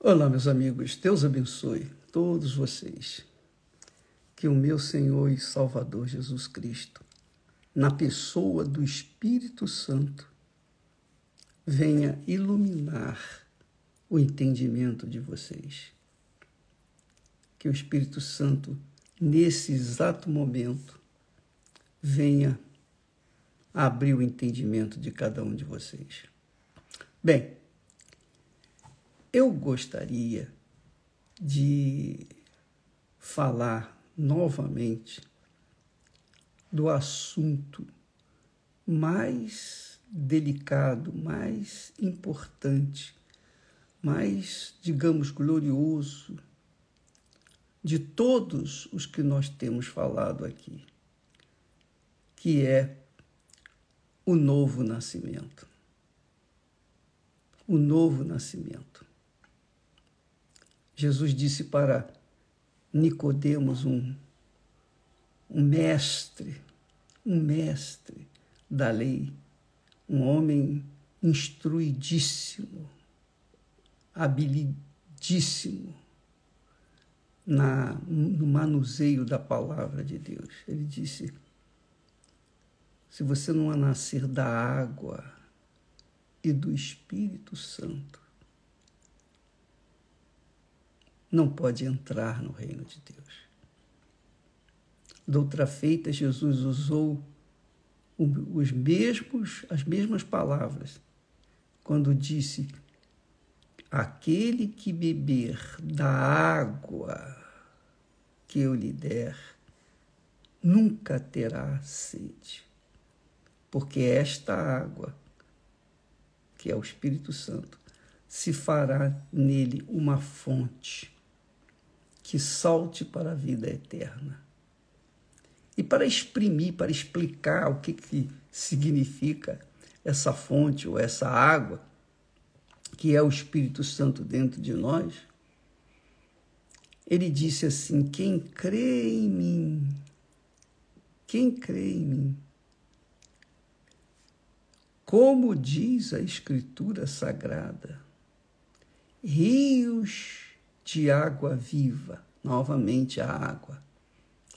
Olá, meus amigos, Deus abençoe todos vocês. Que o meu Senhor e Salvador Jesus Cristo, na pessoa do Espírito Santo, venha iluminar o entendimento de vocês. Que o Espírito Santo, nesse exato momento, venha abrir o entendimento de cada um de vocês. Bem, eu gostaria de falar novamente do assunto mais delicado, mais importante, mais, digamos, glorioso de todos os que nós temos falado aqui, que é o novo nascimento. O novo nascimento. Jesus disse para Nicodemos, um, um mestre, um mestre da lei, um homem instruidíssimo, habilidíssimo na, no manuseio da palavra de Deus. Ele disse: se você não nascer da água e do Espírito Santo, não pode entrar no reino de Deus. Doutra feita, Jesus usou os mesmos, as mesmas palavras quando disse: Aquele que beber da água que eu lhe der, nunca terá sede, porque esta água, que é o Espírito Santo, se fará nele uma fonte que salte para a vida eterna. E para exprimir, para explicar o que, que significa essa fonte ou essa água, que é o Espírito Santo dentro de nós, ele disse assim: Quem crê em mim, quem crê em mim, como diz a Escritura Sagrada, rios de água viva, novamente a água,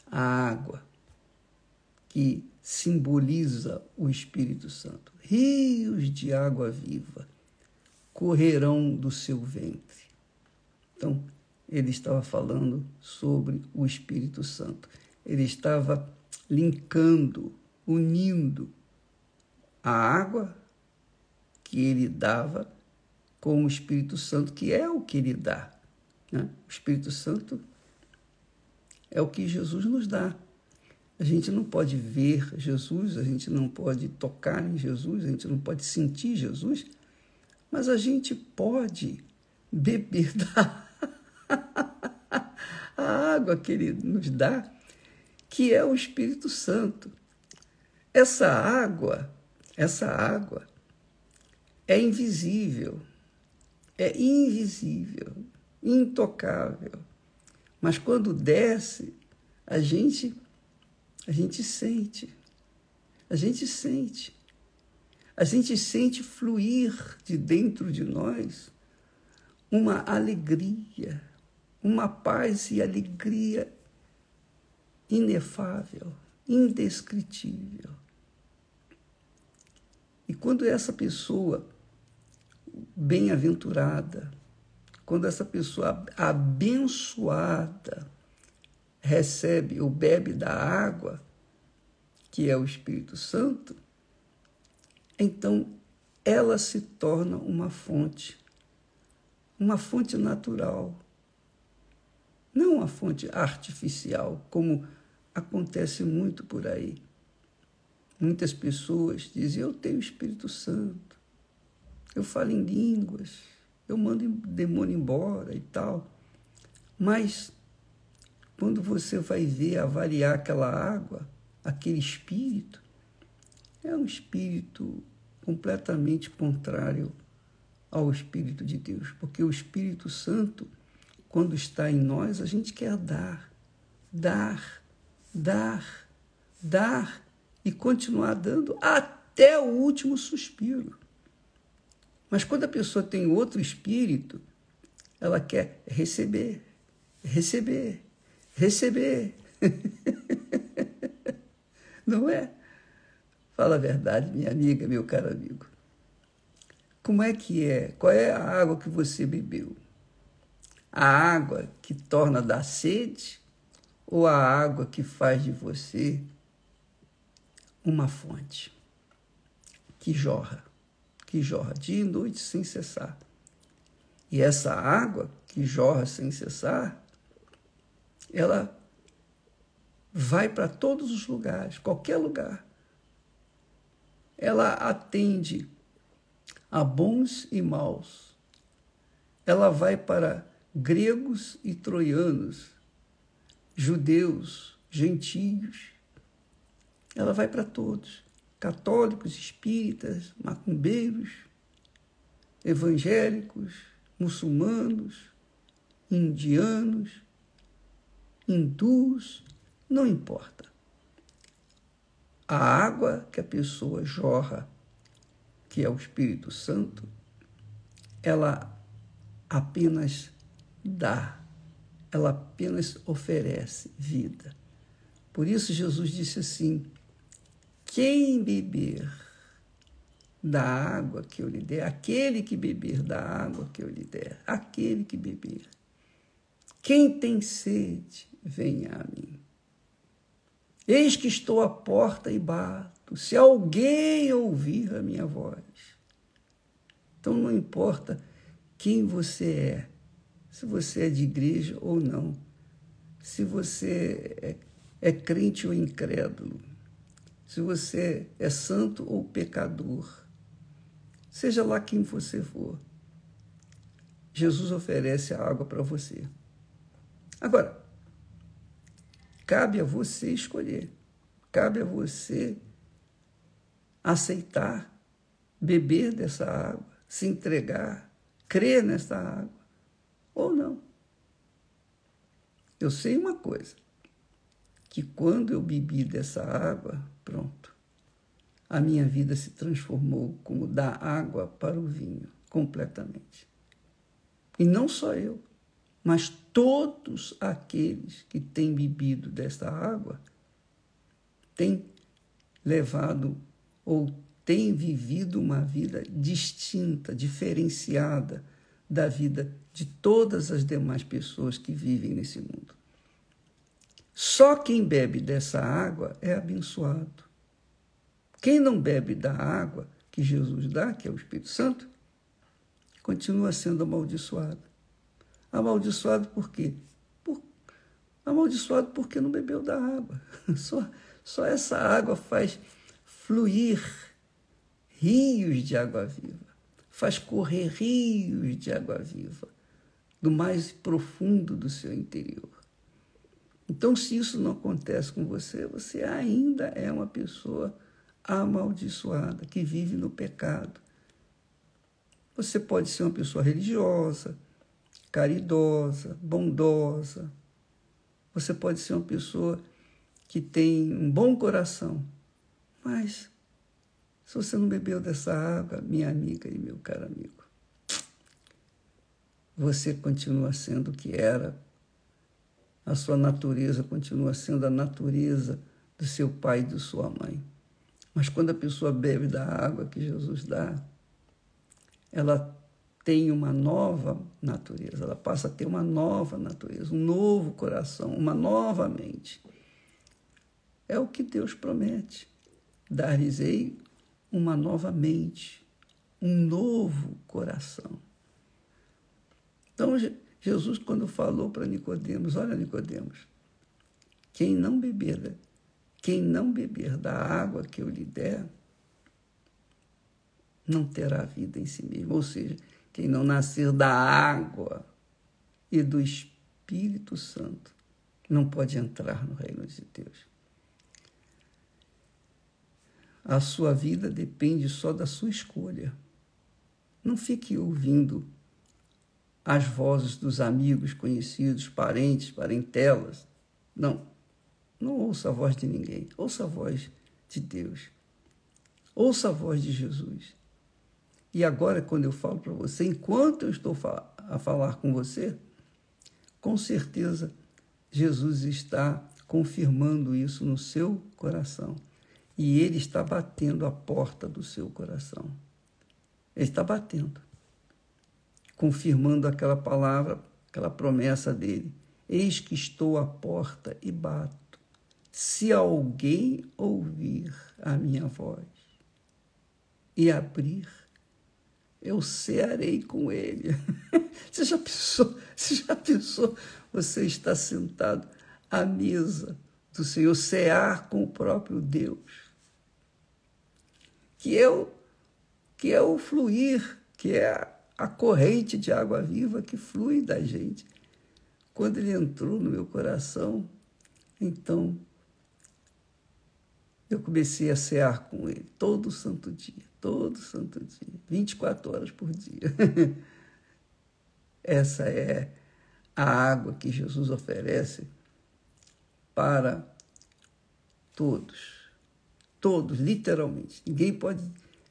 a água que simboliza o Espírito Santo. Rios de água viva correrão do seu ventre. Então, ele estava falando sobre o Espírito Santo. Ele estava linkando, unindo a água que ele dava com o Espírito Santo, que é o que ele dá. Né? O Espírito Santo é o que Jesus nos dá. A gente não pode ver Jesus, a gente não pode tocar em Jesus, a gente não pode sentir Jesus, mas a gente pode beber da a água que ele nos dá, que é o Espírito Santo. Essa água, essa água é invisível, é invisível intocável. Mas quando desce, a gente a gente sente. A gente sente. A gente sente fluir de dentro de nós uma alegria, uma paz e alegria inefável, indescritível. E quando essa pessoa bem-aventurada, quando essa pessoa abençoada recebe ou bebe da água, que é o Espírito Santo, então ela se torna uma fonte, uma fonte natural, não uma fonte artificial, como acontece muito por aí. Muitas pessoas dizem: Eu tenho o Espírito Santo, eu falo em línguas eu mando o demônio embora e tal. Mas quando você vai ver, avaliar aquela água, aquele espírito, é um espírito completamente contrário ao Espírito de Deus, porque o Espírito Santo, quando está em nós, a gente quer dar, dar, dar, dar e continuar dando até o último suspiro. Mas quando a pessoa tem outro espírito, ela quer receber, receber, receber. Não é? Fala a verdade, minha amiga, meu caro amigo. Como é que é? Qual é a água que você bebeu? A água que torna da sede ou a água que faz de você uma fonte que jorra, que jorra dia e noite sem cessar? E essa água que jorra sem cessar, ela vai para todos os lugares, qualquer lugar. Ela atende a bons e maus. Ela vai para gregos e troianos, judeus, gentios. Ela vai para todos, católicos, espíritas, macumbeiros, evangélicos, muçulmanos, indianos, hindus, não importa. A água que a pessoa jorra, que é o Espírito Santo, ela apenas dá, ela apenas oferece vida. Por isso Jesus disse assim: quem beber da água que eu lhe der, aquele que beber da água que eu lhe der, aquele que beber. Quem tem sede, venha a mim. Eis que estou à porta e bato. Se alguém ouvir a minha voz. Então não importa quem você é, se você é de igreja ou não, se você é, é crente ou incrédulo, se você é santo ou pecador, seja lá quem você for, Jesus oferece a água para você. Agora, Cabe a você escolher. Cabe a você aceitar, beber dessa água, se entregar, crer nessa água ou não. Eu sei uma coisa, que quando eu bebi dessa água, pronto, a minha vida se transformou como da água para o vinho, completamente. E não só eu. Mas todos aqueles que têm bebido desta água têm levado ou têm vivido uma vida distinta, diferenciada da vida de todas as demais pessoas que vivem nesse mundo. Só quem bebe dessa água é abençoado. Quem não bebe da água que Jesus dá, que é o Espírito Santo, continua sendo amaldiçoado. Amaldiçoado por quê? Por, amaldiçoado porque não bebeu da água. Só, só essa água faz fluir rios de água viva, faz correr rios de água viva do mais profundo do seu interior. Então, se isso não acontece com você, você ainda é uma pessoa amaldiçoada, que vive no pecado. Você pode ser uma pessoa religiosa, caridosa, bondosa. Você pode ser uma pessoa que tem um bom coração, mas se você não bebeu dessa água, minha amiga e meu caro amigo, você continua sendo o que era. A sua natureza continua sendo a natureza do seu pai e de sua mãe. Mas quando a pessoa bebe da água que Jesus dá, ela tem uma nova natureza, ela passa a ter uma nova natureza, um novo coração, uma nova mente. É o que Deus promete. Dar-lhes-ei uma nova mente, um novo coração. Então, Jesus, quando falou para Nicodemos, olha, Nicodemos, quem não beber, quem não beber da água que eu lhe der, não terá vida em si mesmo. Ou seja, quem não nascer da água e do Espírito Santo não pode entrar no reino de Deus. A sua vida depende só da sua escolha. Não fique ouvindo as vozes dos amigos, conhecidos, parentes, parentelas. Não. Não ouça a voz de ninguém. Ouça a voz de Deus. Ouça a voz de Jesus. E agora, quando eu falo para você, enquanto eu estou a falar com você, com certeza Jesus está confirmando isso no seu coração. E ele está batendo a porta do seu coração. Ele está batendo, confirmando aquela palavra, aquela promessa dele. Eis que estou à porta e bato. Se alguém ouvir a minha voz e abrir, eu cearei com ele. Você já pensou? Você já pensou? Você está sentado à mesa do Senhor, cear com o próprio Deus. Que o, que é o fluir, que é a corrente de água viva que flui da gente. Quando ele entrou no meu coração, então eu comecei a cear com ele todo santo dia, todo santo dia, 24 horas por dia. Essa é a água que Jesus oferece para todos. Todos, literalmente. Ninguém pode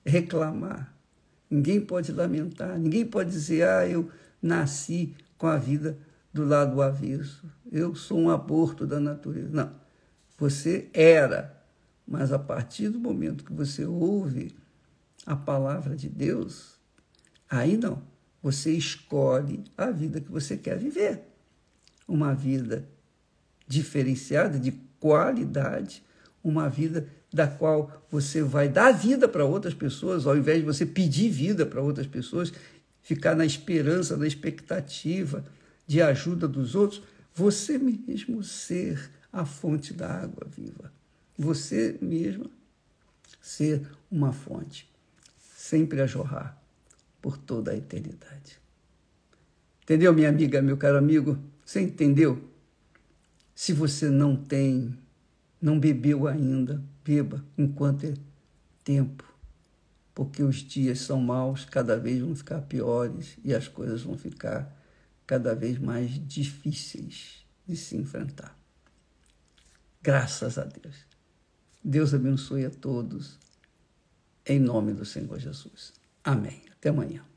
reclamar, ninguém pode lamentar, ninguém pode dizer, ah, eu nasci com a vida do lado avesso, eu sou um aborto da natureza. Não. Você era mas a partir do momento que você ouve a palavra de Deus, aí não. Você escolhe a vida que você quer viver. Uma vida diferenciada, de qualidade, uma vida da qual você vai dar vida para outras pessoas, ao invés de você pedir vida para outras pessoas, ficar na esperança, na expectativa de ajuda dos outros, você mesmo ser a fonte da água viva você mesma ser uma fonte, sempre a jorrar por toda a eternidade. Entendeu, minha amiga, meu caro amigo? Você entendeu? Se você não tem, não bebeu ainda, beba enquanto é tempo, porque os dias são maus, cada vez vão ficar piores e as coisas vão ficar cada vez mais difíceis de se enfrentar. Graças a Deus. Deus abençoe a todos, em nome do Senhor Jesus. Amém. Até amanhã.